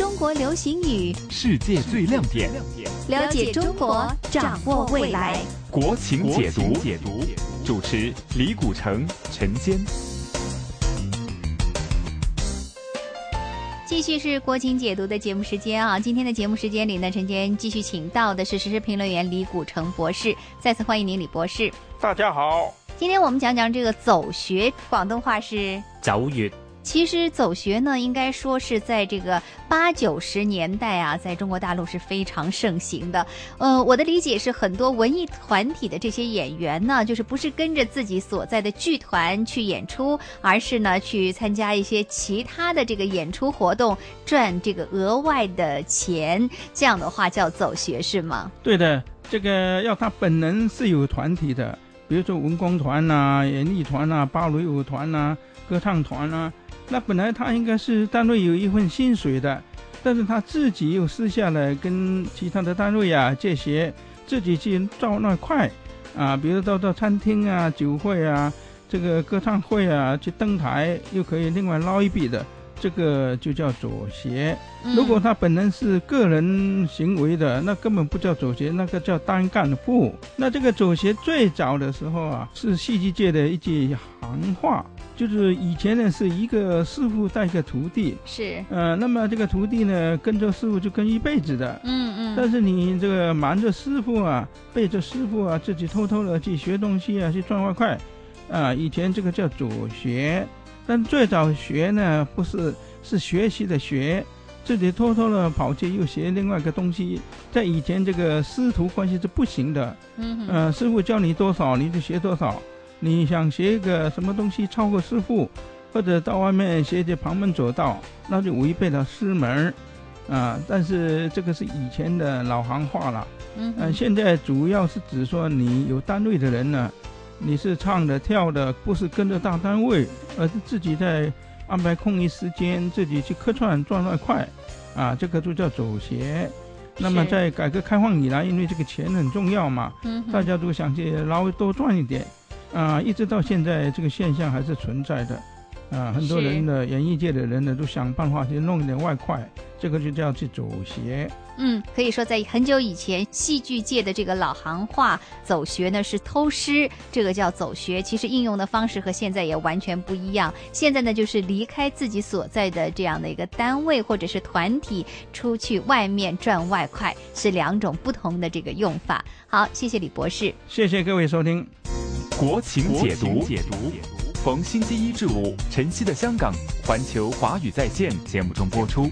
中国流行语，世界最亮点，了解中国，掌握未来。国情解读，解读主持李古城、陈坚。继续是国情解读的节目时间啊！今天的节目时间里呢，陈坚继续请到的是时事评论员李古城博士，再次欢迎您，李博士。大家好，今天我们讲讲这个走学，广东话是走穴。其实走学呢，应该说是在这个八九十年代啊，在中国大陆是非常盛行的。呃，我的理解是，很多文艺团体的这些演员呢，就是不是跟着自己所在的剧团去演出，而是呢去参加一些其他的这个演出活动，赚这个额外的钱。这样的话叫走学是吗？对的，这个要他本人是有团体的，比如说文工团呐、演艺团呐、芭蕾舞团呐、歌唱团呐。那本来他应该是单位有一份薪水的，但是他自己又私下来跟其他的单位啊借鞋，自己去赚那块，啊，比如到到餐厅啊、酒会啊、这个歌唱会啊去登台，又可以另外捞一笔的。这个就叫左邪。如果他本人是个人行为的，那根本不叫左邪，那个叫单干户。那这个左邪最早的时候啊，是戏剧界的一句行话，就是以前呢是一个师傅带一个徒弟，是，呃，那么这个徒弟呢跟着师傅就跟一辈子的，嗯嗯。但是你这个瞒着师傅啊，背着师傅啊，自己偷偷的去学东西啊，去赚外快，啊，以前这个叫走邪。但最早学呢，不是是学习的学，自己偷偷的跑去又学另外一个东西，在以前这个师徒关系是不行的。嗯呃，师傅教你多少，你就学多少。你想学一个什么东西超过师傅，或者到外面学些旁门左道，那就违背了师门啊。但是这个是以前的老行话了。嗯。现在主要是指说你有单位的人呢。你是唱的跳的，不是跟着大单位，而是自己在安排空余时间，自己去客串赚外快，啊，这个就叫走鞋。那么在改革开放以来，因为这个钱很重要嘛，大家都想去捞多赚一点，啊，一直到现在这个现象还是存在的。啊，很多人的演艺界的人呢，都想办法去弄一点外快，这个就叫去走穴。嗯，可以说在很久以前，戏剧界的这个老行话“走穴”呢是偷师，这个叫走穴。其实应用的方式和现在也完全不一样。现在呢，就是离开自己所在的这样的一个单位或者是团体，出去外面赚外快，是两种不同的这个用法。好，谢谢李博士，谢谢各位收听《国情解读》。解读。逢星期一至五，晨曦的香港环球华语在线节目中播出。